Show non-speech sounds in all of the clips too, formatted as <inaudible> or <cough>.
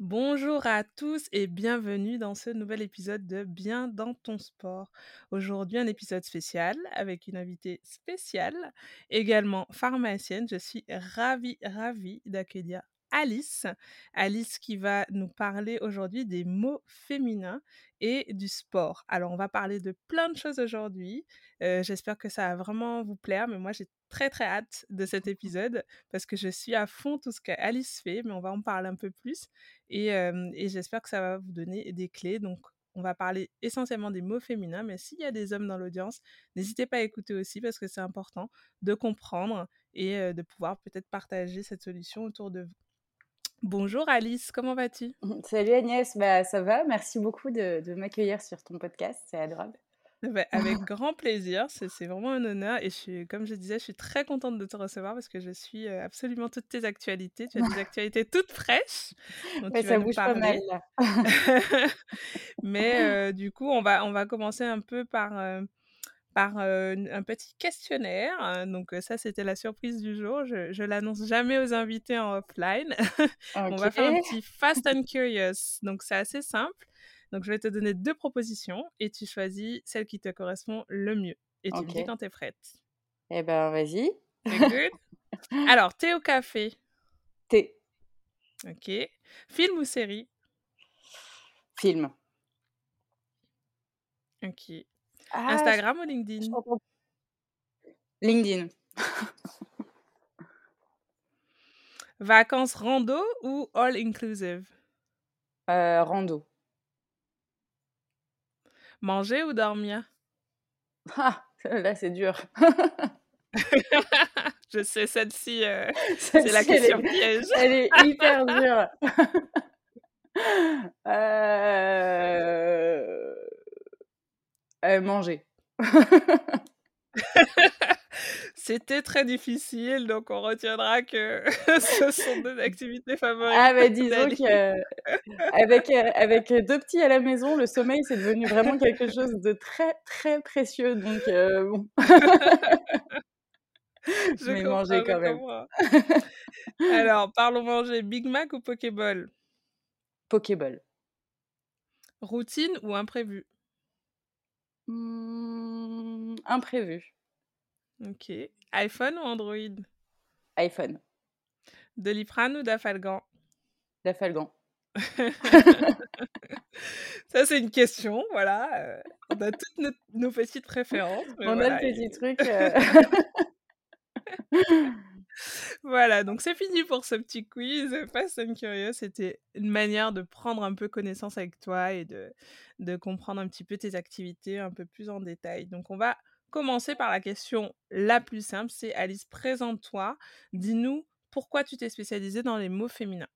Bonjour à tous et bienvenue dans ce nouvel épisode de Bien dans ton sport. Aujourd'hui un épisode spécial avec une invitée spéciale, également pharmacienne. Je suis ravie, ravie d'accueillir Alice. Alice qui va nous parler aujourd'hui des mots féminins et du sport. Alors, on va parler de plein de choses aujourd'hui. J'espère que ça va vraiment vous plaire, mais moi, j'ai très, très hâte de cet <laughs> épisode parce que je suis à fond tout ce qu'Alice fait, mais on va en parler un peu plus et, et j'espère que ça va vous donner des clés. Donc, on va parler essentiellement des mots féminins, mais s'il y a des hommes dans l'audience, n'hésitez pas à écouter aussi parce que c'est important de comprendre et de pouvoir peut-être partager cette solution autour de vous. Bonjour Alice, comment vas-tu? <laughs> Salut Agnès, bah, ça va, merci beaucoup de, m'accueillir sur ton podcast, c'est adorable. Bah, avec <laughs> grand plaisir, c'est vraiment un honneur et je suis, comme je disais, je suis très contente de te recevoir parce que je suis euh, absolument toutes tes actualités. Tu as des <laughs> actualités toutes fraîches. Donc ça bouge pas mal là. Mais euh, du coup, on va, on va commencer un peu par, euh, par un petit questionnaire. Hein, donc ça, c'était la surprise du jour. Je, je l'annonce jamais aux invités en offline. <laughs> On va faire un petit Fast and Curious. Donc c'est assez simple. Donc je vais te donner deux propositions et tu choisis celle qui te correspond le mieux. Et tu me dis quand tu es prête. Eh ben vas-y. Good? <laughs> Alors, thé ou café Thé. Ok. Film ou série? Film. Ok. Ah, Instagram ou LinkedIn? LinkedIn. Vacances rando ou all inclusive? Euh, Rando. Manger ou dormir? Ah, <laughs> là c'est dur. <laughs> Je sais, celle-ci, euh, <laughs> c'est la question piège. Elle est hyper dure. euh... Euh, manger. <laughs> C'était très difficile, donc on retiendra que <laughs> ce sont deux activités favorites. Ah bah disons qu'avec euh, avec deux petits à la maison, le sommeil c'est devenu vraiment quelque chose de très très précieux. Donc euh, bon. <laughs> je vais manger quand même. Alors parlons manger, Big Mac ou Pokéball? Pokéball. Routine ou imprévu? Mmh, imprévu. Ok. iPhone ou Android? iPhone. Doliprane ou Dafalgan? Dafalgan. <laughs> Ça, c'est une question, voilà. Euh, on a toutes nos, petites préférences. On a le petit truc. Euh. <laughs> <laughs> voilà, donc c'est fini pour ce petit quiz. Fast and Curious, c'était une manière de prendre un peu connaissance avec toi et de, de comprendre un petit peu tes activités un peu plus en détail. Donc on va commencer par la question la plus simple, c'est Alice, présente-toi. Dis-nous pourquoi tu t'es spécialisée dans les mots féminins.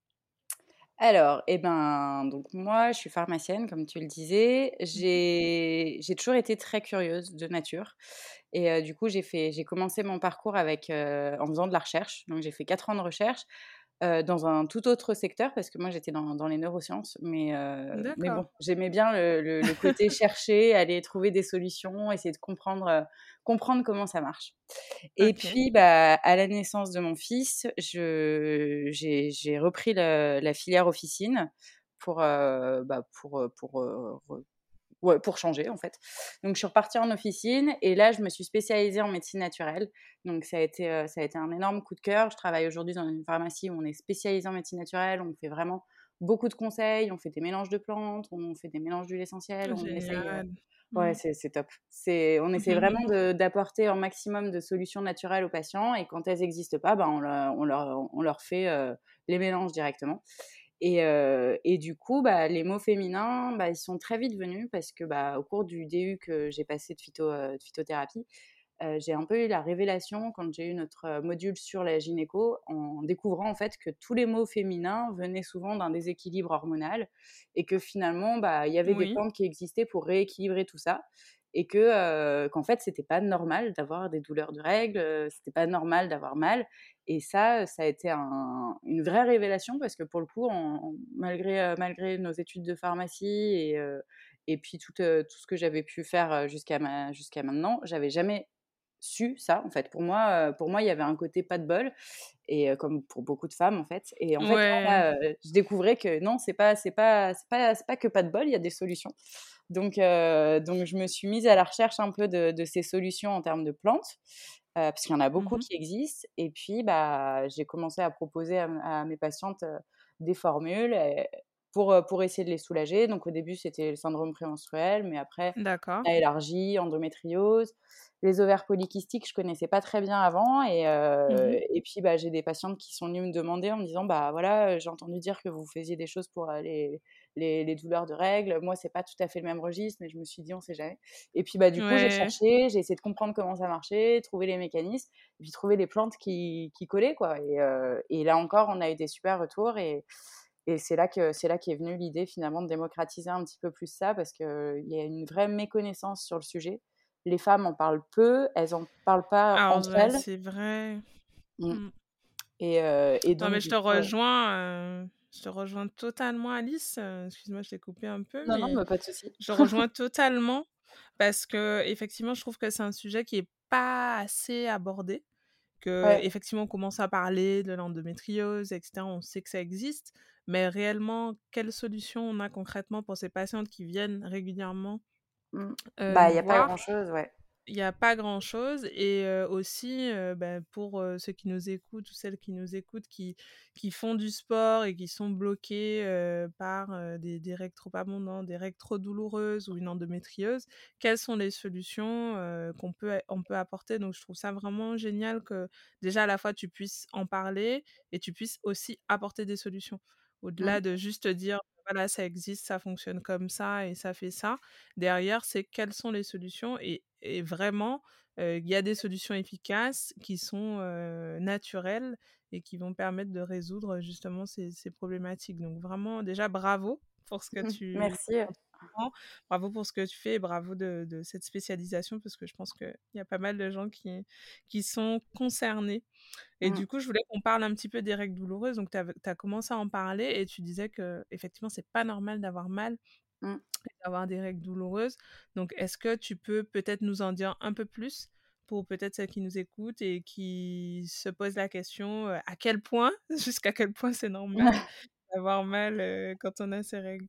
Alors, eh ben, donc moi, je suis pharmacienne, comme tu le disais. Mmh j'ai toujours été très curieuse de nature. Et du coup, j'ai j'ai commencé mon parcours avec, en faisant de la recherche. Donc, j'ai fait quatre ans de recherche dans un tout autre secteur parce que moi, j'étais dans, dans, les neurosciences. Mais, mais bon, j'aimais bien le, côté chercher, aller trouver des solutions, essayer de comprendre, comprendre comment ça marche. Et puis, bah, à la naissance de mon fils, j'ai repris la filière officine pour, bah, pour, pour ouais, pour changer en fait. Donc je suis repartie en officine et là je me suis spécialisée en médecine naturelle. Donc ça a été, euh, ça a été un énorme coup de cœur. Je travaille aujourd'hui dans une pharmacie où on est spécialisé en médecine naturelle. On fait vraiment beaucoup de conseils, on fait des mélanges de plantes, on fait des mélanges d'huile essentielle. On essaye, euh, Ouais, mmh. c'est top. On essaie vraiment d'apporter un maximum de solutions naturelles aux patients et quand elles n'existent pas, ben, on, leur, on, leur, on, leur, fait euh, les mélanges directement. Et, du coup, bah, les mots féminins, bah, ils sont très vite venus parce que bah, au cours du DU que j'ai passé de, phyto, de phytothérapie, j'ai un peu eu la révélation quand j'ai eu notre module sur la gynéco, en découvrant en fait que tous les mots féminins venaient souvent d'un déséquilibre hormonal et que finalement, bah, il y avait des plantes qui existaient pour rééquilibrer tout ça et que qu'en fait c'était pas normal d'avoir des douleurs de règles, c'était pas normal d'avoir mal et ça ça a été une vraie révélation parce que pour le coup malgré malgré nos études de pharmacie et et puis tout, tout ce que j'avais pu faire jusqu'à jusqu'à maintenant, j'avais jamais su ça en fait. Pour moi, pour moi, il y avait un côté pas de bol et comme pour beaucoup de femmes en fait. Et en fait, je découvrais que non, c'est pas c'est pas c'est pas c'est pas que pas de bol, il y a des solutions. Donc donc je me suis mise à la recherche un peu de, de ces solutions en termes de plantes. parce qu'il y en a beaucoup mmh qui existent. Et puis, bah, j'ai commencé à proposer à, mes patientes des formules pour, pour essayer de les soulager. Donc, au début, c'était le syndrome prémenstruel, mais après, on a élargi, endométriose. Les ovaires polykystiques, je connaissais pas très bien avant. Et, mmh et puis, bah, j'ai des patientes qui sont venues me demander en me disant bah voilà, j'ai entendu dire que vous faisiez des choses pour les, les, douleurs de règles. Moi, c'est pas tout à fait le même registre, mais je me suis dit on sait jamais. Et puis, bah, du coup, j'ai cherché, j'ai essayé de comprendre comment ça marchait, trouver les mécanismes, et puis trouver les plantes qui, qui collaient. Quoi. Et, et, là encore, on a eu des super retours. Et, et c'est là que c'est là qu'est venue l'idée finalement de démocratiser un petit peu plus ça parce qu'il y a une vraie méconnaissance sur le sujet les femmes en parlent peu, elles en parlent pas entre elles. C'est vrai. Mmh. Mmh. Et, et, donc, non, mais je te rejoins. Je te rejoins totalement, Alice. Excuse-moi, je t'ai coupé un peu. Non, non, pas de souci. Je rejoins <laughs> totalement parce que effectivement, je trouve que c'est un sujet qui est pas assez abordé. Que effectivement, on commence à parler de l'endométriose, etc. On sait que ça existe, mais réellement, quelle solution on a concrètement pour ces patientes qui viennent régulièrement Mmh. bah, il n'y a pas grand-chose, ouais. Il n'y a pas grand-chose. Et aussi, bah, pour ceux qui nous écoutent ou celles qui nous écoutent, qui, qui font du sport et qui sont bloqués par des, des, règles trop abondantes, des règles trop douloureuses ou une endométriose, quelles sont les solutions qu'on peut, on peut apporter? Donc, je trouve ça vraiment génial que déjà, à la fois, tu puisses en parler et tu puisses aussi apporter des solutions. Mmh. Au-delà de juste dire voilà, ça existe, ça fonctionne comme ça et ça fait ça. Derrière, c'est quelles sont les solutions et, vraiment, il y a des solutions efficaces qui sont naturelles et qui vont permettre de résoudre justement ces, problématiques. Donc vraiment, déjà, bravo pour ce que <laughs> tu... Merci. Bravo pour ce que tu fais et bravo de, cette spécialisation parce que je pense qu'il y a pas mal de gens qui, qui sont concernés. Et mmh. du coup, je voulais qu'on parle un petit peu des règles douloureuses. Donc, tu as, commencé à en parler et tu disais que effectivement, c'est pas normal d'avoir mal. Mmh. d'avoir des règles douloureuses. Donc, est-ce que tu peux peut-être nous en dire un peu plus pour peut-être celles qui nous écoutent et qui se posent la question à quel point, <laughs> jusqu'à quel point c'est normal <laughs> d'avoir mal quand on a ces règles?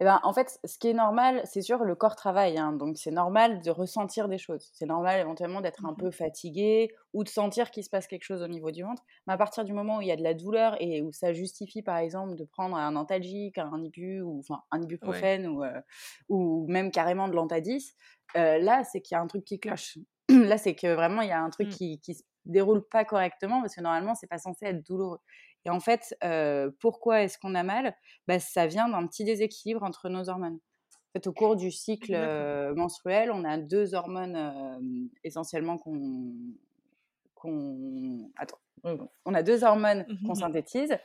Eh ben, en fait, ce qui est normal, c'est sûr, le corps travaille, hein, donc c'est normal de ressentir des choses. C'est normal éventuellement d'être un mmh peu fatigué ou de sentir qu'il se passe quelque chose au niveau du ventre. Mais à partir du moment où il y a de la douleur et où ça justifie, par exemple, de prendre un antalgique, un ibu, ou enfin un ibuprofène ou, euh, ou même carrément de l'antadis, euh, là, c'est qu'il y a un truc qui cloche. <clears throat> là, c'est que vraiment, il y a un truc mmh. qui, qui se déroule pas correctement parce que normalement, c'est pas censé être douloureux. Et en fait, pourquoi est-ce qu'on a mal? Bah, Ça vient d'un petit déséquilibre entre nos hormones. En fait, au cours du cycle menstruel, on a deux hormones essentiellement qu'on. On a deux hormones mmh qu'on synthétise.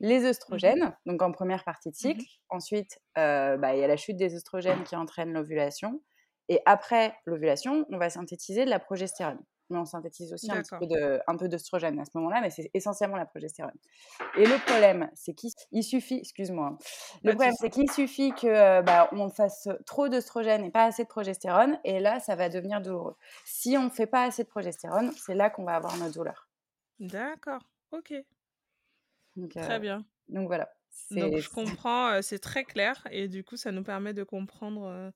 Les mmh œstrogènes, donc en première partie de cycle. Ensuite, bah, il y a la chute des œstrogènes qui entraîne l'ovulation. Et après l'ovulation, on va synthétiser de la progestérone mais on synthétise aussi un, peu de, un peu d'œstrogène à ce moment-là, mais c'est essentiellement la progestérone. Et le problème, c'est qu'il suffit, excuse-moi, hein, le problème, c'est qu'il suffit que euh, bah, on fasse trop d'œstrogène et pas assez de progestérone, et là, ça va devenir douloureux. Si on ne fait pas assez de progestérone, c'est là qu'on va avoir nos douleurs. D'accord, ok. très euh, bien. Donc voilà. Donc je comprends, euh, c'est très clair, et du coup, ça nous permet de comprendre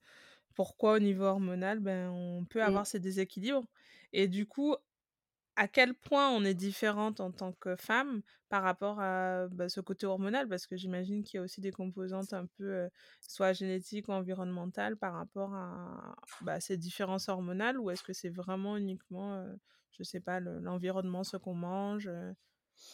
pourquoi au niveau hormonal, ben, on peut mmh. avoir ces déséquilibres. Et du coup, à quel point on est différente en tant que femme par rapport à bah, ce côté hormonal? Parce que j'imagine qu'il y a aussi des composantes un peu soit génétiques ou environnementales par rapport à bah, ces différences hormonales ou est-ce que c'est vraiment uniquement, je sais pas, l'environnement, ce qu'on mange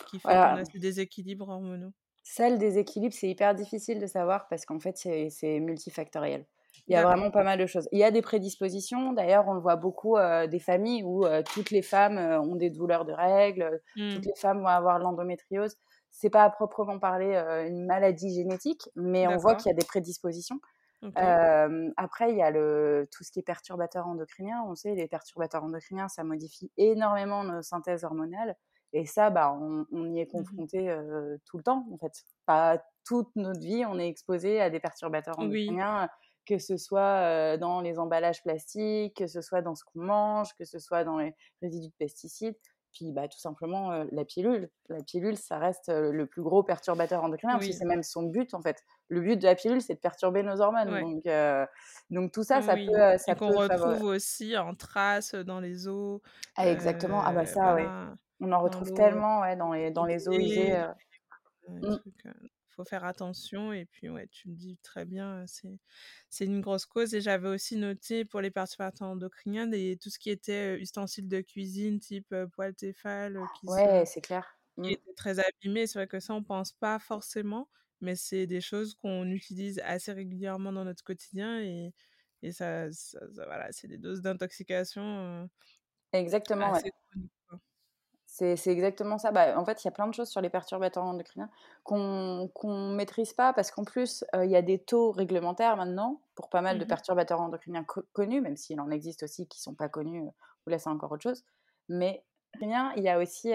qui fait qu'on a ces déséquilibres hormonaux Ça, le déséquilibre, c'est hyper difficile de savoir parce qu'en fait, c'est multifactoriel. Il y a vraiment pas mal de choses. Il y a des prédispositions. D'ailleurs, on le voit beaucoup des familles où toutes les femmes ont des douleurs de règles, toutes mmh. les femmes vont avoir l'endométriose. C'est pas à proprement parler une maladie génétique, mais on voit qu'il y a des prédispositions. après, il y a le, tout ce qui est perturbateur endocrinien. On sait, les perturbateurs endocriniens, ça modifie énormément nos synthèses hormonales. Et ça, bah, on, y est mmh confronté tout le temps, en fait. Pas toute notre vie, on est exposé à des perturbateurs endocriniens que ce soit dans les emballages plastiques, que ce soit dans ce qu'on mange, que ce soit dans les résidus de pesticides. Puis bah, tout simplement la pilule. La pilule, ça reste le plus gros perturbateur endocrinien, que c'est même son but en fait. Le but de la pilule, c'est de perturber nos hormones. Donc, donc tout ça, ça peut. Ça qu'on retrouve aussi en traces dans les eaux. Ah, exactement. ah bah ça, oui. On en retrouve tellement ouais, dans, les, dans les eaux usées. Faut faire attention. Et puis, ouais, tu le dis très bien, c'est, c'est une grosse cause. Et j'avais aussi noté pour les perturbateurs endocriniens des, tout ce qui était ustensiles de cuisine, type poêle Tefal, qui, ouais, c'est clair. qui mmh. était très abîmé. C'est vrai que ça, on pense pas forcément, mais c'est des choses qu'on utilise assez régulièrement dans notre quotidien. Et, et ça, voilà, c'est des doses d'intoxication. Exactement. ouais. C'est exactement ça. Bah, en fait, il y a plein de choses sur les perturbateurs endocriniens qu'on ne maîtrise pas parce qu'en plus, il y a des taux réglementaires maintenant pour pas mal de mmh perturbateurs endocriniens connus, même s'il en existe aussi qui ne sont pas connus, ou là c'est encore autre chose. Mais il y a aussi,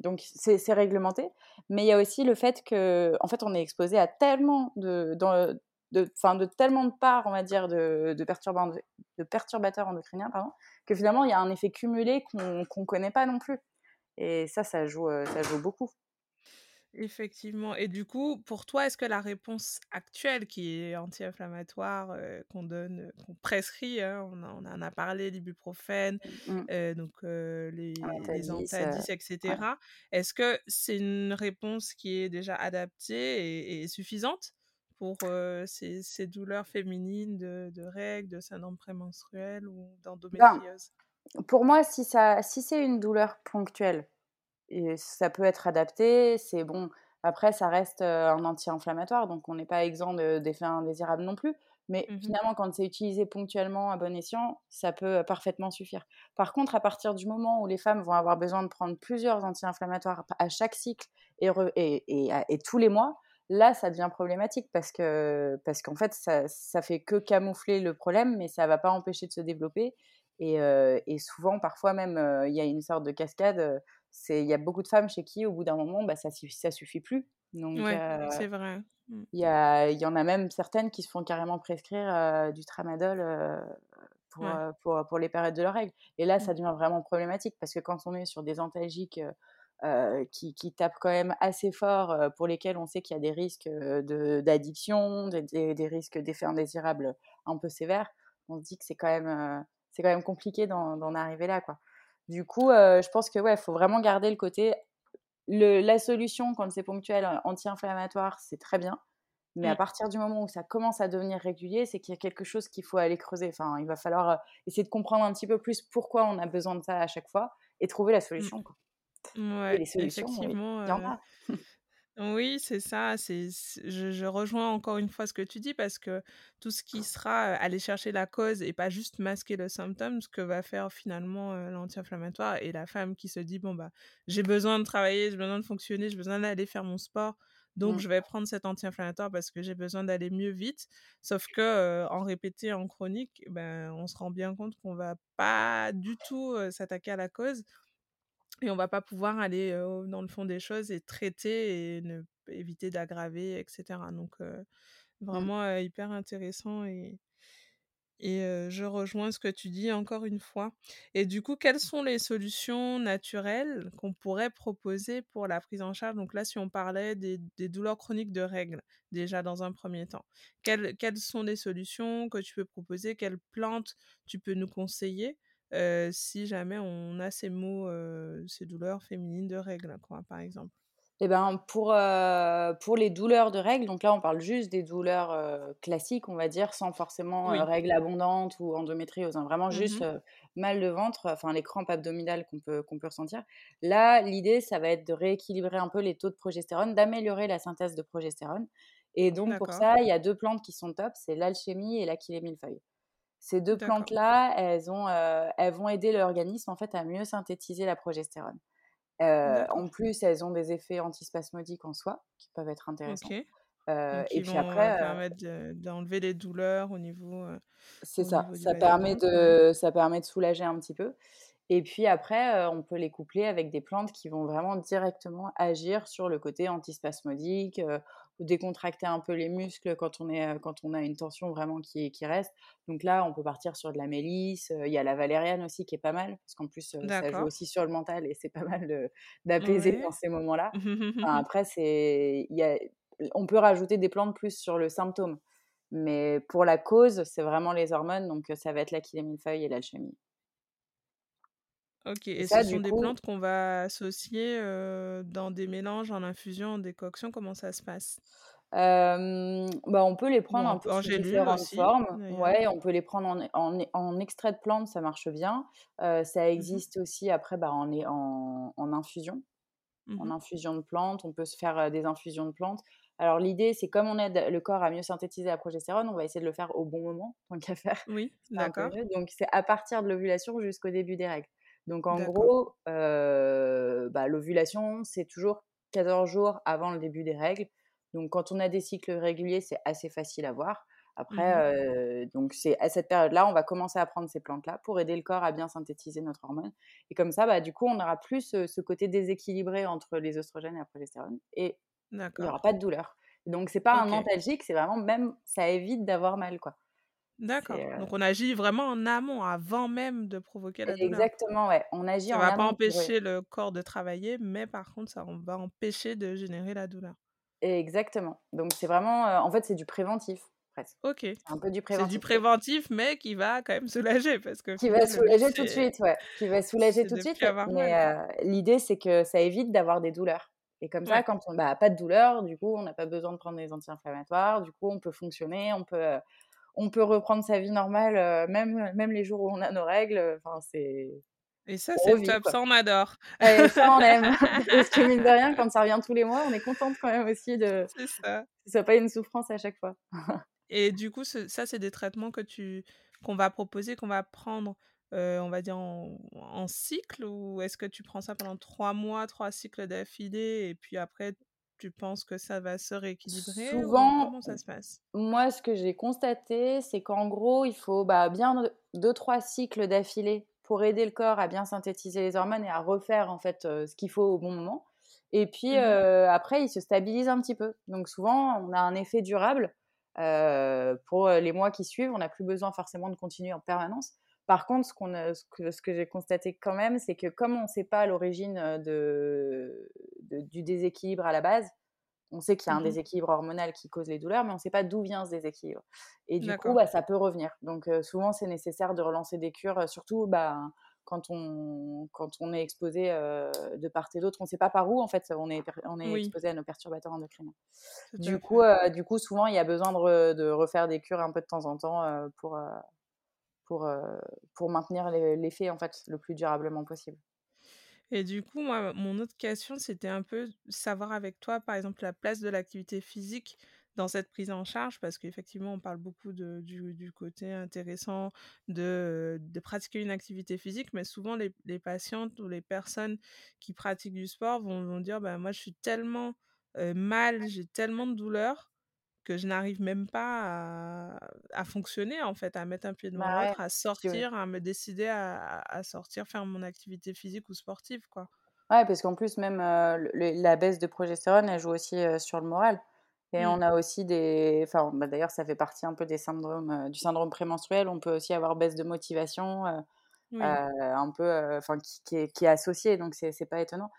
donc c'est réglementé, mais il y a aussi le fait que, en fait, on est exposé à tellement de, de, de tellement de parts, on va dire, de, de, perturbateurs, de perturbateurs endocriniens, pardon, que finalement, il y a un effet cumulé qu'on ne connaît pas non plus. Et ça, ça joue, ça joue beaucoup. Effectivement. Et du coup, pour toi, est-ce que la réponse actuelle, qui est anti-inflammatoire, qu'on donne, qu'on prescrit, hein, on, en a parlé, l'ibuprofène, mmh. donc les, les antadis, etc., est-ce que c'est une réponse qui est déjà adaptée et, suffisante pour ces, ces, douleurs féminines de, de, règles, de syndrome prémenstruel ou ben, d'endométriose pour moi, si, ça, si c'est une douleur ponctuelle, et ça peut être adapté, c'est bon. Après, ça reste un anti-inflammatoire, donc on n'est pas exempt d'effets indésirables non plus. Mais mmh finalement, quand c'est utilisé ponctuellement à bon escient, ça peut parfaitement suffire. Par contre, à partir du moment où les femmes vont avoir besoin de prendre plusieurs anti-inflammatoires à chaque cycle et, et, et, tous les mois, là, ça devient problématique parce que parce qu'en fait, ça, ça fait que camoufler le problème, mais ça ne va pas empêcher de se développer. Et, souvent, parfois même, il y a une sorte de cascade. Il y a beaucoup de femmes chez qui, au bout d'un moment, bah, ça ne ça suffit plus. Donc, c'est vrai. Mmh. Il y, y, en a même certaines qui se font carrément prescrire du tramadol pour, pour, pour, les périodes de leurs règles. Et là, ça mmh. devient vraiment problématique parce que quand on est sur des antalgiques qui, qui, tapent quand même assez fort, pour lesquels on sait qu'il y a des risques d'addiction, des, des, risques d'effets indésirables un peu sévères, on se dit que c'est quand même c'est quand même compliqué d'en arriver là, quoi. Du coup, euh, je pense que ouais, faut vraiment garder le côté le, la solution quand c'est ponctuel, euh, anti-inflammatoire, c'est très bien. Mais à mmh. partir du moment où ça commence à devenir régulier, c'est qu'il y a quelque chose qu'il faut aller creuser. Enfin, il va falloir euh, essayer de comprendre un petit peu plus pourquoi on a besoin de ça à chaque fois et trouver la mmh. solution. Quoi. Ouais, les solutions, effectivement. il y en a. <laughs> Oui, c'est ça. C'est, je, rejoins encore une fois ce que tu dis parce que tout ce qui sera aller chercher la cause et pas juste masquer le symptôme, ce que va faire finalement l'anti-inflammatoire et la femme qui se dit bon bah j'ai besoin de travailler, j'ai besoin de fonctionner, j'ai besoin d'aller faire mon sport, donc mmh. je vais prendre cet anti-inflammatoire parce que j'ai besoin d'aller mieux vite. Sauf que en répété en chronique, ben on se rend bien compte qu'on va pas du tout s'attaquer à la cause et on va pas pouvoir aller dans le fond des choses et traiter et ne, éviter d'aggraver, etc. Donc, mmh. vraiment hyper intéressant et, et je rejoins ce que tu dis encore une fois. Et du coup, quelles sont les solutions naturelles qu'on pourrait proposer pour la prise en charge? Donc là, si on parlait des, des douleurs chroniques de règles, déjà dans un premier temps, quelles, quelles sont les solutions que tu peux proposer? Quelles plantes tu peux nous conseiller? Si jamais on a ces mots, ces douleurs féminines de règles, quoi, par exemple. Eh ben, pour, pour les douleurs de règles, donc là on parle juste des douleurs classiques, on va dire, sans forcément règles abondantes ou endométriose, hein, vraiment mmh juste mal de ventre, enfin les crampes abdominales qu'on peut, qu'on peut ressentir. Là, l'idée, ça va être de rééquilibrer un peu les taux de progestérone, d'améliorer la synthèse de progestérone. Et donc, pour ça, il y a deux plantes qui sont top, c'est l'alchimie et l'aquilémilfeuille. Ces deux plantes-là, elles, ont, elles vont aider l'organisme en fait à mieux synthétiser la progestérone. en plus, elles ont des effets antispasmodiques en soi qui peuvent être intéressants. et puis après, permettre d'enlever les douleurs au niveau. c'est ça. Ça permet de, ça permet de soulager un petit peu. Et puis après, on peut les coupler avec des plantes qui vont vraiment directement agir sur le côté antispasmodique, décontracter un peu les muscles quand on, est, quand on a une tension vraiment qui, qui reste. Donc là, on peut partir sur de la mélisse. Il y a la valériane aussi qui est pas mal, parce qu'en plus, ça joue aussi sur le mental et c'est pas mal d'apaiser dans ces moments-là. <laughs> après, c'est, y a, on peut rajouter des plantes plus sur le symptôme. Mais pour la cause, c'est vraiment les hormones, donc ça va être la millefeuille et l'alchimie. Ok, et, ce sont des plantes qu'on va associer dans des mélanges, en infusion, en décoction, comment ça se passe? Bah, on peut les prendre un peu en sous différentes formes. Ouais, on peut les prendre en, en, en, extrait de plante, ça marche bien. ça mmh existe aussi après bah, en, en, en infusion. En mmh infusion de plantes, on peut se faire des infusions de plantes. Alors l'idée, c'est comme on aide le corps à mieux synthétiser la progestérone, on va essayer de le faire au bon moment, tant qu'à faire. Oui, d'accord. Donc c'est à partir de l'ovulation jusqu'au début des règles. Donc en gros, bah, l'ovulation, c'est toujours 14 jours avant le début des règles. Donc quand on a des cycles réguliers, c'est assez facile à voir. Après, mmh donc c'est à cette période-là, on va commencer à prendre ces plantes-là pour aider le corps à bien synthétiser notre hormone. Et comme ça, bah, du coup, on n'aura plus ce, côté déséquilibré entre les oestrogènes et la progestérone. Et il n'y aura pas de douleur. Donc c'est pas un antalgique, c'est vraiment même, ça évite d'avoir mal, quoi. D'accord. Donc on agit vraiment en amont, avant même de provoquer la douleur. Exactement, ouais. On agit ça en amont. Ça va pas empêcher le corps de travailler, mais par contre, ça va empêcher de générer la douleur. Exactement. Donc c'est vraiment, en fait, c'est du préventif. Presque. Ok. C'est un peu du préventif. C'est du préventif, mais qui va quand même soulager parce que. Qui va soulager tout de suite, ouais. Qui va soulager tout de suite. Mais l'idée, c'est que ça évite d'avoir des douleurs. Et comme ça, quand on n'a bah, pas de douleur, du coup, on n'a pas besoin de prendre des anti-inflammatoires. Du coup, on peut fonctionner, on peut on peut reprendre sa vie normale, euh, même, même les jours où on a nos règles. Enfin, c'est. Et ça, c'est top, ça on adore. Et ça on aime. <laughs> <laughs> Parce que mine de rien, quand ça revient tous les mois, on est contente quand même aussi de. C'est ça. Que ce soit pas une souffrance à chaque fois. <laughs> Et du coup, ça, c'est des traitements que tu qu'on va proposer, qu'on va prendre, euh, on va dire en, en cycle, ou est-ce que tu prends ça pendant trois mois, trois cycles d'affilée, et puis après tu penses que ça va se rééquilibrer Souvent, comment ça se passe? Moi, ce que j'ai constaté, c'est qu'en gros, il faut bah, bien deux, trois cycles d'affilée pour aider le corps à bien synthétiser les hormones et à refaire en fait ce qu'il faut au bon moment. Et puis mmh après, il se stabilise un petit peu. Donc souvent, on a un effet durable. pour les mois qui suivent, on n'a plus besoin forcément de continuer en permanence. Par contre, ce, qu'on ce que, ce que j'ai constaté quand même, c'est que comme on ne sait pas l'origine de, du déséquilibre à la base, on sait qu'il y a un mmh déséquilibre hormonal qui cause les douleurs, mais on ne sait pas d'où vient ce déséquilibre. Et du coup, bah, ça peut revenir. Donc souvent, c'est nécessaire de relancer des cures, surtout bah, quand, on, quand on est exposé de part et d'autre. On ne sait pas par où, en fait, on est, on est exposé à nos perturbateurs endocriniens. Du coup, du coup, souvent, il y a besoin de, de, refaire des cures un peu de temps en temps pour pour, pour maintenir l'effet en fait le plus durablement possible. Et du coup, moi, mon autre question, c'était un peu savoir avec toi, par exemple, la place de l'activité physique dans cette prise en charge, parce qu'effectivement, on parle beaucoup de, du, du, côté intéressant de, de, pratiquer une activité physique, mais souvent, les, les, patientes ou les personnes qui pratiquent du sport vont, vont dire, bah, moi, je suis tellement mal, j'ai tellement de douleurs que je n'arrive même pas à, fonctionner, en fait, à mettre un pied devant bah l'autre, à sortir, à me décider à, sortir, faire mon activité physique ou sportive, quoi. Ouais, parce qu'en plus, même la baisse de progestérone, elle joue aussi sur le moral. Et mmh. on a aussi des. Enfin, bah, d'ailleurs, ça fait partie un peu des syndromes, du syndrome prémenstruel. On peut aussi avoir baisse de motivation, un peu. Enfin, qui, est, qui, est, associé, donc c'est pas étonnant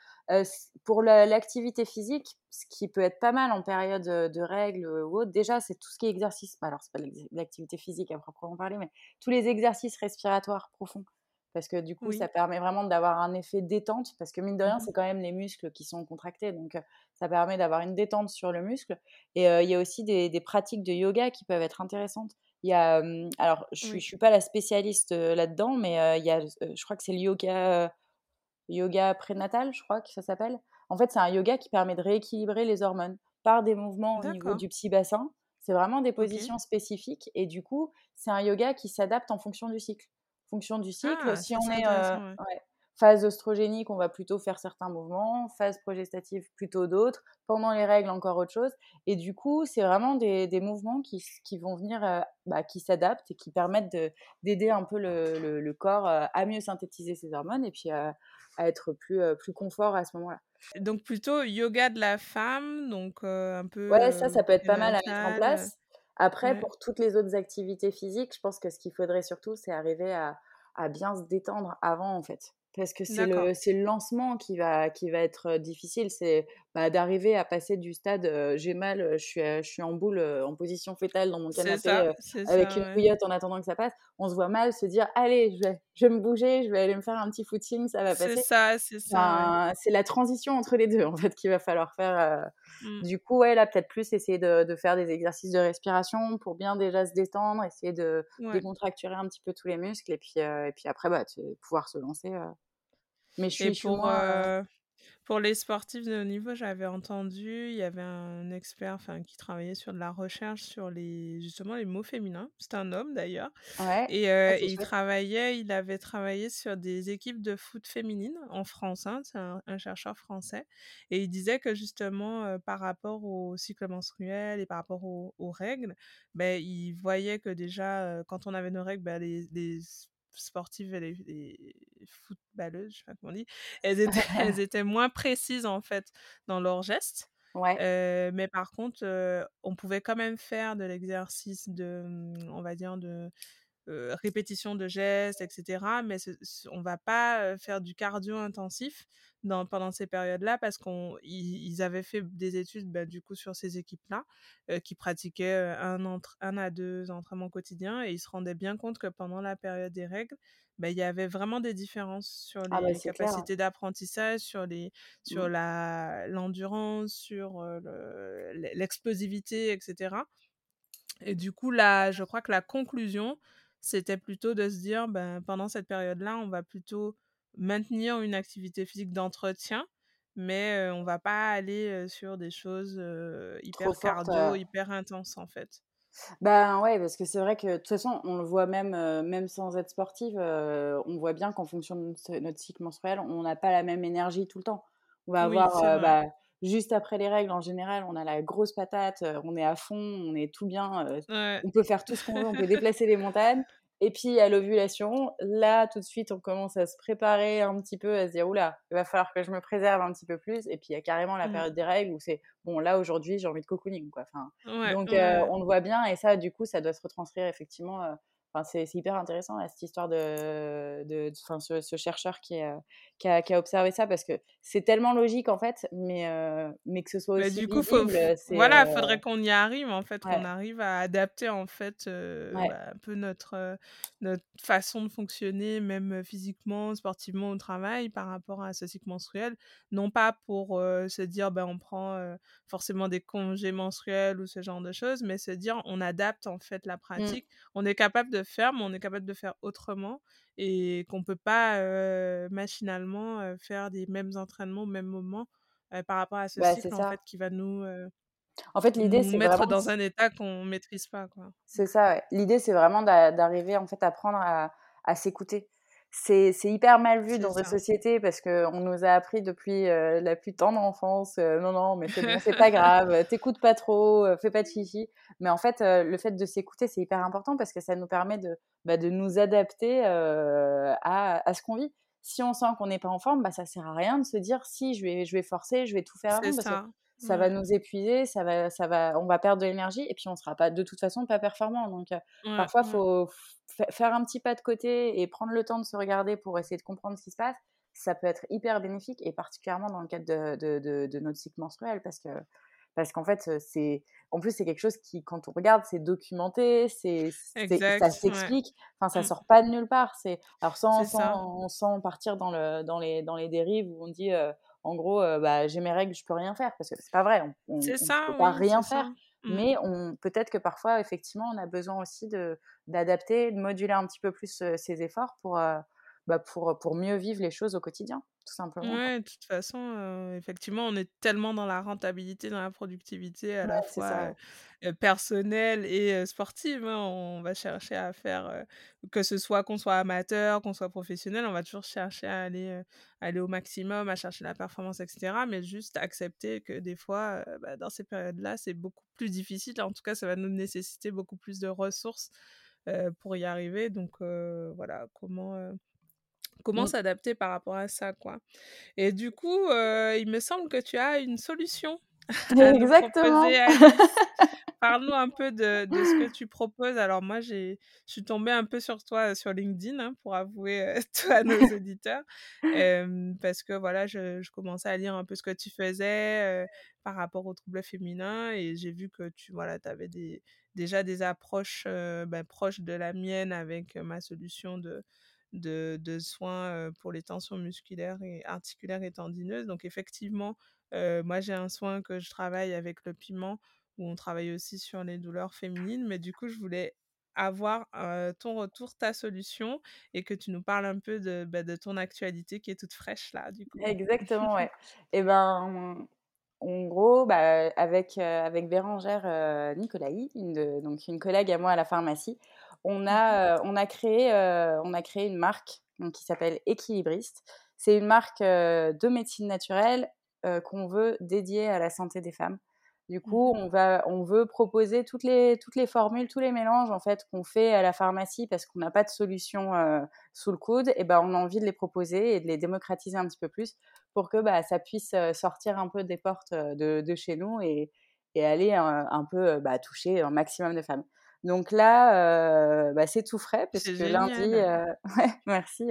pour l'activité physique, ce qui peut être pas mal en période de règles ou autre, déjà, c'est tout ce qui est exercice. Alors, c'est pas l'activité physique à proprement parler, mais tous les exercices respiratoires profonds. Parce que du coup, ça permet vraiment d'avoir un effet détente. Parce que mine de rien, mmh c'est quand même les muscles qui sont contractés. Donc, ça permet d'avoir une détente sur le muscle. Et il y a aussi des, des, pratiques de yoga qui peuvent être intéressantes. Il y a, alors, je ne suis pas la spécialiste là-dedans, mais il y a, je crois que c'est le yoga yoga prénatal, je crois que ça s'appelle. En fait, c'est un yoga qui permet de rééquilibrer les hormones. par des mouvements au niveau du petit bassin. C'est vraiment des positions spécifiques. Et du coup, c'est un yoga qui s'adapte en fonction du cycle. En fonction du cycle, ah, si on est phase oestrogénique, on va plutôt faire certains mouvements, phase progestative plutôt d'autres, pendant les règles encore autre chose. Et du coup, c'est vraiment des, mouvements qui, vont venir, euh, bah, qui s'adaptent et qui permettent d'aider un peu le, corps euh, à mieux synthétiser ses hormones et puis à, être plus, euh, plus confort à ce moment-là. Donc plutôt yoga de la femme, donc un peu... Ouais, ça, ça peut être pas mal à mettre en place. Après, pour toutes les autres activités physiques, je pense que ce qu'il faudrait surtout, c'est arriver à, à bien se détendre avant, en fait parce que c'est le, le lancement qui va, qui va être difficile. C'est bah, d'arriver à passer du stade j'ai mal, je suis, je suis en boule, en position fétale dans mon canapé avec une bouillotte en attendant que ça passe. On se voit mal se dire allez, je vais, je vais me bouger, je vais aller me faire un petit footing, ça va passer. C'est ça, c'est ça. C'est la transition entre les deux en fait qu'il va falloir faire. Mmh. Du coup, ouais, là, peut-être plus essayer de, de, faire des exercices de respiration pour bien déjà se détendre, essayer de décontracturer un petit peu tous les muscles et puis, et puis après, bah, pouvoir se lancer. Mais je suis pour, moi, pour les sportifs de haut niveau, j'avais entendu, il y avait un expert enfin, qui travaillait sur de la recherche sur les, justement les mots féminins. C'est un homme d'ailleurs. Ouais. Et, ah, il travaillait, il avait travaillé sur des équipes de foot féminines en France. Hein, c'est un, chercheur français. Et il disait que justement, par rapport au cycle menstruel et par rapport aux, règles, ben, il voyait que déjà, quand on avait nos règles, ben, les, les sportives et les, footballeuses, je sais pas comment on dit, elles étaient, <laughs> elles étaient moins précises en fait dans leurs gestes. Ouais. mais par contre, on pouvait quand même faire de l'exercice de, on va dire, de répétition de gestes, etc. Mais on va pas faire du cardio intensif dans, pendant ces périodes-là parce qu'ils avaient fait des études bah, du coup sur ces équipes-là qui pratiquaient un, entre, un à deux entraînements quotidiens et ils se rendaient bien compte que pendant la période des règles, bah, il y avait vraiment des différences sur ah les capacités d'apprentissage, sur, les, sur mmh. la, l'endurance, sur l'explosivité, etc. Et du coup, là, je crois que la conclusion, c'était plutôt de se dire, ben, pendant cette période-là, on va plutôt maintenir une activité physique d'entretien, mais on va pas aller sur des choses hyper cardio, hyper intenses en fait. Ben ouais, parce que c'est vrai que de toute façon, on le voit même, même sans être sportive, on voit bien qu'en fonction de notre cycle menstruel, on n'a pas la même énergie tout le temps. On va avoir, bah, juste après les règles, en général, on a la grosse patate, on est à fond, on est tout bien, on peut faire tout ce qu'on veut, on peut <laughs> déplacer les montagnes. Et puis à l'ovulation, là tout de suite on commence à se préparer un petit peu, à se dire oula, il va falloir que je me préserve un petit peu plus. Et puis il y a carrément la mmh. période des règles où c'est bon là aujourd'hui j'ai envie de cocooning quoi. Enfin, donc on le voit bien et ça du coup ça doit se retranscrire effectivement c'est hyper intéressant cette histoire de, de, ce, chercheur qui, qui, a, qui, a, observé ça parce que c'est tellement logique en fait, mais, mais que ce soit aussi du coup, voilà, il faudrait qu'on y arrive en fait, qu'on arrive à adapter en fait bah, un peu notre, notre façon de fonctionner, même physiquement, sportivement au travail par rapport à ce cycle menstruel, non pas pour se dire ben on prend forcément des congés menstruels ou ce genre de choses, mais se dire on adapte en fait la mmh. pratique, on est capable de faire, mais on est capable de faire autrement et qu'on peut pas machinalement faire des mêmes entraînements au même moment par rapport à ce bah, cycle en fait qui va nous en fait, l'idée, c'est mettre dans un état qu'on maîtrise pas. C'est ça. L'idée, c'est vraiment d'arriver en fait à apprendre à, à s'écouter c'est hyper mal vu dans notre société parce qu'on nous a appris depuis la plus tendre enfance non non mais c'est bon c'est pas <laughs> grave t'écoutes pas trop fais pas de chichi. Mais en fait le fait de s'écouter c'est hyper important parce que ça nous permet de bah, de nous adapter à, à, ce qu'on vit. Si on sent qu'on n'est pas en forme bah ça sert à rien de se dire si je vais je vais forcer je vais tout faire parce ça. que ça va nous épuiser, ça va, ça va, on va perdre de l'énergie et puis on sera pas de toute façon pas performant. Donc parfois il faut faire un petit pas de côté et prendre le temps de se regarder pour essayer de comprendre ce qui se passe. Ça peut être hyper bénéfique et particulièrement dans le cadre de, de, de, notre cycle menstruel parce que parce qu'en fait c'est en plus c'est quelque chose qui quand on regarde c'est documenté c'est ça s'explique enfin ça mmh. sort pas de nulle part c'est alors sans, sans, sans, partir dans le dans les dans les dérives où on dit en gros, bah, j'ai mes règles, je peux rien faire parce que c'est pas vrai. On, ne peut pas rien faire. Mmh. Mais on peut-être que parfois, effectivement, on a besoin aussi de d'adapter, de moduler un petit peu plus ses efforts pour, bah, pour pour mieux vivre les choses au quotidien, tout simplement. Ouais, de toute façon, effectivement, on est tellement dans la rentabilité, dans la productivité à Ouais, la fois, personnelle et sportive, hein. On va chercher à faire, que ce soit qu'on soit amateur, qu'on soit professionnel, on va toujours chercher à aller, aller au maximum, à chercher la performance et cetera. Mais juste accepter que des fois, bah, dans ces périodes-là, c'est beaucoup plus difficile. En tout cas, ça va nous nécessiter beaucoup plus de ressources, pour y arriver. Donc voilà, comment, comment Mmh. s'adapter par rapport à ça, quoi. Et du coup, heu, il me semble que tu as une solution <laughs> à nous Exactement! proposer. Parle-nous un peu de de ce que <laughs> tu proposes. Alors moi, j'ai je suis tombée un peu sur toi sur LinkedIn, hein, pour avouer, <laughs> tout à nos auditeurs. Hem, parce que voilà, je je commençais à lire un peu ce que tu faisais, heu, par rapport aux troubles féminins et j'ai vu que tu voilà, tu avais des déjà des approches, heu, bah, proches de la mienne avec ma solution de de soins, pour les tensions musculaires et articulaires et tendineuses. Donc effectivement, moi, j'ai un soin que je travaille avec le piment, où on travaille aussi sur les douleurs féminines. Mais du coup, je voulais avoir, ton retour, ta solution et que tu nous parles un peu de, bah, de ton actualité qui est toute fraîche là. Exactement, ouais. Et ben, en gros, bah, avec, avec Bérangère, une de donc une collègue à moi à la pharmacie, on Mmh a, heu, on a créé, heu, on a créé une marque, donc qui s'appelle Équilibriste. C'est une marque, heu, de médecine naturelle, qu'on veut dédiée à la santé des femmes. Du Mmh coup, mh. on va on veut proposer toutes les toutes les formules, tous les mélanges, en fait, qu'on fait à la pharmacie parce qu'on n'a pas de solution, sous le coude et bah, on a envie de les proposer et de les démocratiser un petit peu plus pour que, bah, ça puisse, sortir un peu des portes, de de chez nous et et aller un un peu, bah, toucher un maximum de femmes. Donc là, bah, c'est tout frais C'est puisque lundi, <laughs> ouais, merci,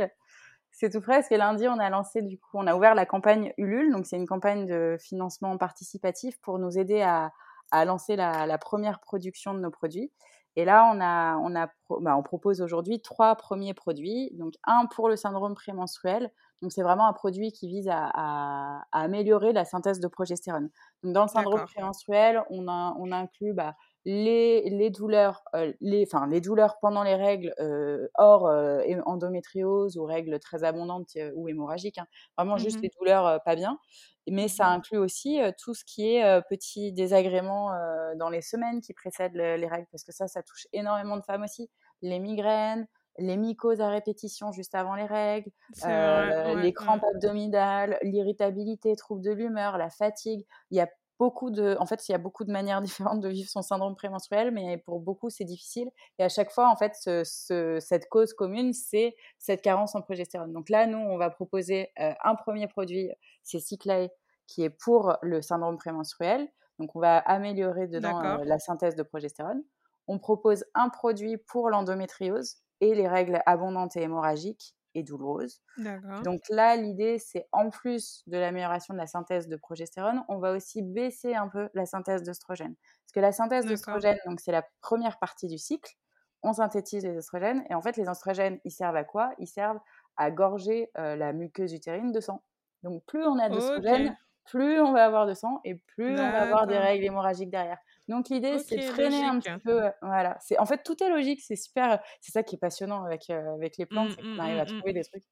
c'est tout frais parce que lundi, on a lancé du coup, on a ouvert la campagne Ulule, donc c'est une campagne de financement participatif pour nous aider à à lancer la la 1re production de nos produits. Et là, on a on a bah, on propose aujourd'hui 3 premiers produits. Donc 1 pour le syndrome prémenstruel, donc c'est vraiment un produit qui vise à à à améliorer la synthèse de progestérone. Donc dans le syndrome prémenstruel, on in on inclut, bah, les les douleurs, les enfin, les douleurs pendant les règles, heu, hors, heu, é endométriose ou règles très abondantes, ou hémorragiques, hein. Vraiment Mmh juste les douleurs, pas bien. Mais Mmh ça mh. inclut aussi, tout ce qui est, petits désagréments, dans les semaines qui précèdent le les règles parce que ça, ça touche énormément de femmes aussi. Les migraines, les mycoses à répétition juste avant les règles, vrai, ouais, les ouais. crampes abdominales, l'irritabilité, troubles de l'humeur, la fatigue. Il y a beaucoup de en fait, il y a beaucoup de manières <laughs> différentes de vivre son syndrome prémenstruel, mais pour beaucoup, c'est difficile. Et à chaque fois, en fait, ce ce cette cause commune, c'est cette carence en progestérone. Donc là, nous, on va proposer, heu, un 1er produit, c'est Cyclay, qui est pour le syndrome prémenstruel. Donc on va améliorer dedans, D'accord. la synthèse de progestérone. On propose un produit pour l'endométriose et les règles abondantes et hémorragiques et. D'accord. Donc là, l'idée, c'est en plus de l'amélioration de la synthèse de progestérone, on va aussi baisser un peu la synthèse d'œstrogènes. Parce que la synthèse D'accord. d'œstrogènes, donc c'est la 1re partie du cycle. On synthétise les œstrogènes et en fait, les œstrogènes, ils servent à quoi? Ils servent à gorger, heu, la muqueuse utérine de sang. Donc plus on a d'œstrogènes, OK. plus on va avoir de sang et plus on va avoir des règles hémorragiques derrière. Donc l'idée, c'est de freiner un petit peu voilà, c'est en fait, tout est logique, c'est super, c'est ça qui est passionnant avec, heu, avec les plantes, Mmh, c'est qu'on mmh, arrive mmh, à trouver mmh. des trucs.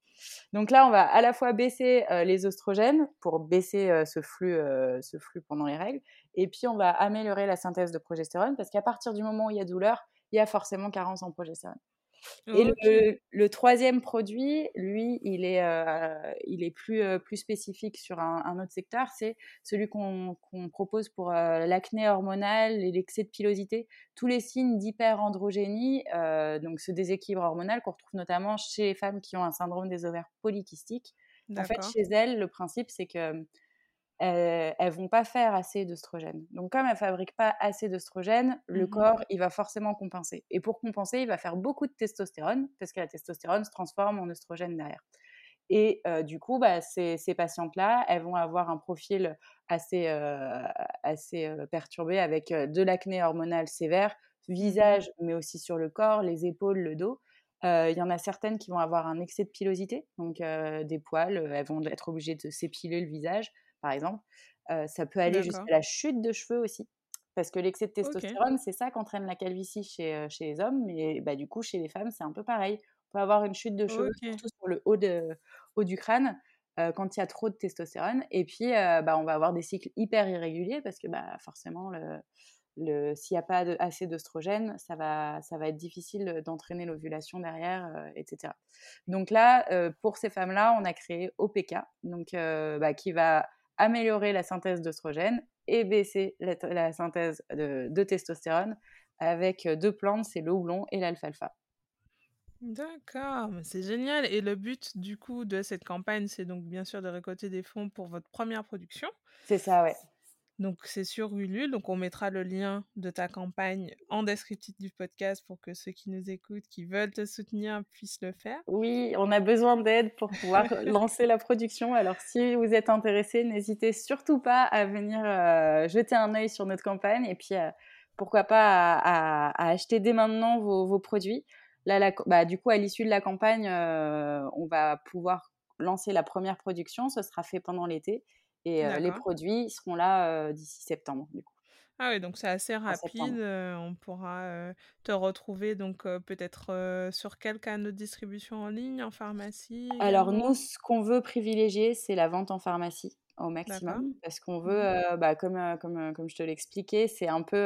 Donc là, on va à la fois baisser, heu, les œstrogènes pour baisser, heu, ce flux, ce flux pendant les règles et puis on va améliorer la synthèse de progestérone parce qu'à partir du moment où il y a douleur, il y a forcément carence en progestérone. Et le le 3e produit, lui, il est, heu, il est plus, heu, plus spécifique sur un un autre secteur, c'est celui qu'on propose pour, heu, l'acné hormonal et l'excès de pilosité. Tous les signes d'hyperandrogénie, donc ce déséquilibre hormonal qu'on retrouve notamment chez les femmes qui ont un syndrome des ovaires polykystiques. En fait, chez elles, le principe, c'est qu'elles elles vont pas faire assez d'œstrogènes. Donc comme elles fabriquent pas assez d'œstrogènes, le Mmh mh. corps, il va forcément compenser. Et pour compenser, il va faire beaucoup de testostérone parce que la testostérone se transforme en œstrogène derrière. Et heu, du coup, bah, ces ces patientes-là, elles vont avoir un profil assez, heu, assez, heu, perturbé avec, de l'acné hormonal sévère, Mmh mh. visage, mais aussi sur le corps, les épaules, le dos. Il y en a certaines qui vont avoir un excès de pilosité, donc des poils, elles vont être obligées de s'épiler le visage, par exemple. Ça peut aller jusqu'à la chute de cheveux aussi, parce que l'excès de testostérone, c'est ça qu'entraîne la calvitie chez, chez les hommes, mais bah, du coup, chez les femmes, c'est un peu pareil. On peut avoir une chute de cheveux, surtout sur le haut de haut du crâne, quand il y a trop de testostérone. Et puis, bah, on va avoir des cycles hyper irréguliers parce que bah, forcément, le, s'il n'y a pas assez d'œstrogène, ça va, ça va être difficile d'entraîner l'ovulation derrière, etc. Donc là, pour ces femmes-là, on a créé OPK, donc, bah, qui va améliorer la synthèse d'œstrogène et baisser la, synthèse de, de, testostérone avec deux plantes, c'est le houblon et l'alfalfa. D'accord, c'est génial. Et le but du coup de cette campagne, c'est donc bien sûr de récolter des fonds pour votre première production. C'est ça, ouais. Donc c'est sur Ulule, donc on mettra le lien de ta campagne en descriptif du podcast pour que ceux qui nous écoutent, qui veulent te soutenir, puissent le faire. Oui, on a besoin d'aide pour pouvoir <laughs> lancer la production. Alors si vous êtes intéressé, n'hésitez surtout pas à venir euh, jeter un œil sur notre campagne et puis euh, pourquoi pas à, acheter dès maintenant vos, produits. Là, bah, du coup, à l'issue de la campagne, euh, on va pouvoir lancer la première production. Ce sera fait pendant l'été. Et les produits seront là d'ici septembre, du coup. Ah oui, donc c'est assez rapide. on pourra te retrouver donc peut-être sur quel canal de distribution en ligne, en pharmacie Alors nous, ce qu'on veut privilégier, c'est la vente en pharmacie au maximum, parce qu'on veut, mmh. bah, comme, comme, comme je te l'expliquais, c'est un peu,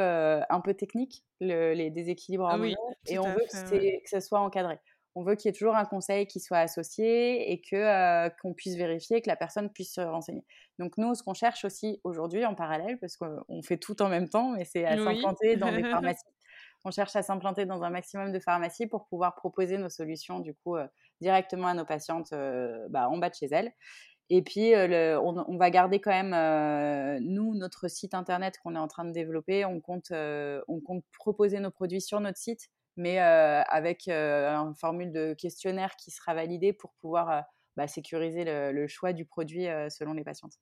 un peu technique, les déséquilibres ah hormonaux, et on veut que, que ça soit encadré on veut qu'il y ait toujours un conseil qui soit associé et que euh, qu'on puisse vérifier, que la personne puisse se renseigner. Donc nous, ce qu'on cherche aussi aujourd'hui en parallèle, parce qu'on fait tout en même temps, mais c'est à s'implanter dans des <laughs> pharmacies. On cherche à s'implanter dans un maximum de pharmacies pour pouvoir proposer nos solutions du coup euh, directement à nos patientes euh, bah, en bas de chez elles. Et puis, on, va garder quand même, nous, notre site internet qu'on est en train de développer. On compte, on compte proposer nos produits sur notre site mais avec une formule de questionnaire qui sera validée pour pouvoir bah, sécuriser le, choix du produit selon les patientes.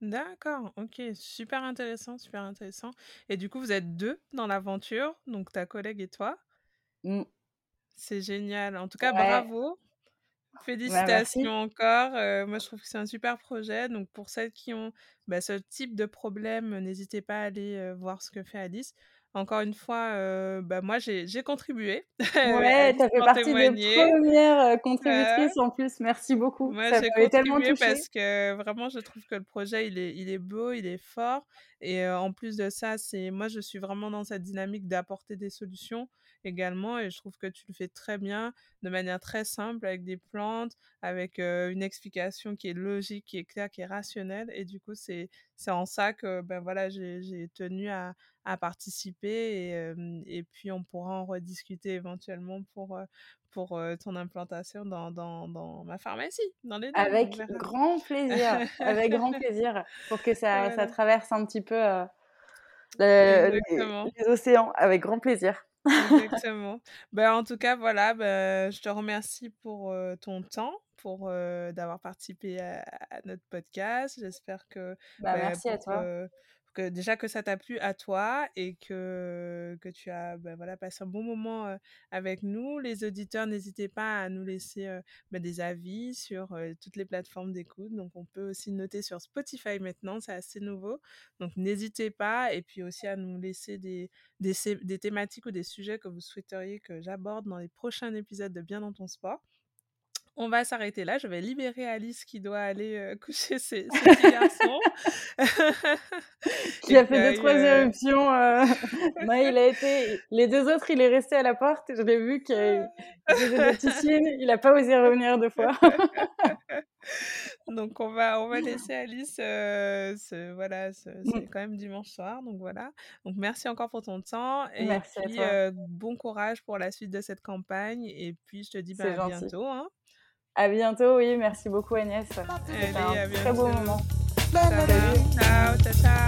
D'accord, ok, super intéressant, super intéressant. Et du coup, vous êtes deux dans l'aventure, donc ta collègue et toi? Mmh. C'est génial. En tout cas, bravo. Bah, Félicitations encore. moi, je trouve que c'est un super projet. Donc, pour celles qui ont bah, ce type de problème, n'hésitez pas à aller voir ce que fait Alice. Encore une fois, bah, moi, j'ai contribué. <laughs> Ouais, tu as fait partie des premières contributrices en plus. Merci beaucoup. Moi, j'ai contribué parce que vraiment, je trouve que le projet, il est, il est beau, il est fort. Et en plus de ça, c'est moi, je suis vraiment dans cette dynamique d'apporter des solutions également. Et je trouve que tu le fais très bien, de manière très simple, avec des plantes, avec une explication qui est logique, qui est claire, qui est rationnelle. Et du coup, c'est en ça que ben voilà, j'ai tenu à, à participer. Et, et, puis, on pourra en rediscuter éventuellement pour, pour ton implantation dans, dans, dans, ma pharmacie, dans les Avec grand plaisir, avec grand plaisir, pour que <laughs> ça, ça traverse un petit peu les, les, océans, avec grand plaisir. Exactement. ben, en tout cas, voilà, ben, je te remercie pour ton temps, pour d'avoir participé à, notre podcast. J'espère que... Bah, ben, merci à toi que déjà que ça t'a plu à toi et que, que tu as ben voilà, passé un bon moment avec nous. Les auditeurs, n'hésitez pas à nous laisser ben des avis sur toutes les plateformes d'écoute. Donc, on peut aussi noter sur Spotify maintenant, c'est assez nouveau. Donc, n'hésitez pas et puis aussi à nous laisser des, des, des thématiques ou des sujets que vous souhaiteriez que j'aborde dans les prochains épisodes de Bien dans ton sport on va s'arrêter là. Je vais libérer Alice qui doit aller <laughs> coucher ses, petits <laughs> garçons. qui a fait deux, trois éruptions. <laughs> non, il a été. Les deux autres, il est resté à la porte. Je l'ai vu qu'il faisait des piscines. Il n'a pas osé revenir deux fois. donc on va on va laisser Alice ce, voilà mmh. c'est quand même dimanche soir donc voilà donc merci encore pour ton temps et puis bon courage pour la suite de cette campagne et puis je te dis bah, à bientôt hein. À bientôt, oui, merci beaucoup Agnès. C'était un très beau moment. Ciao, ciao, ciao.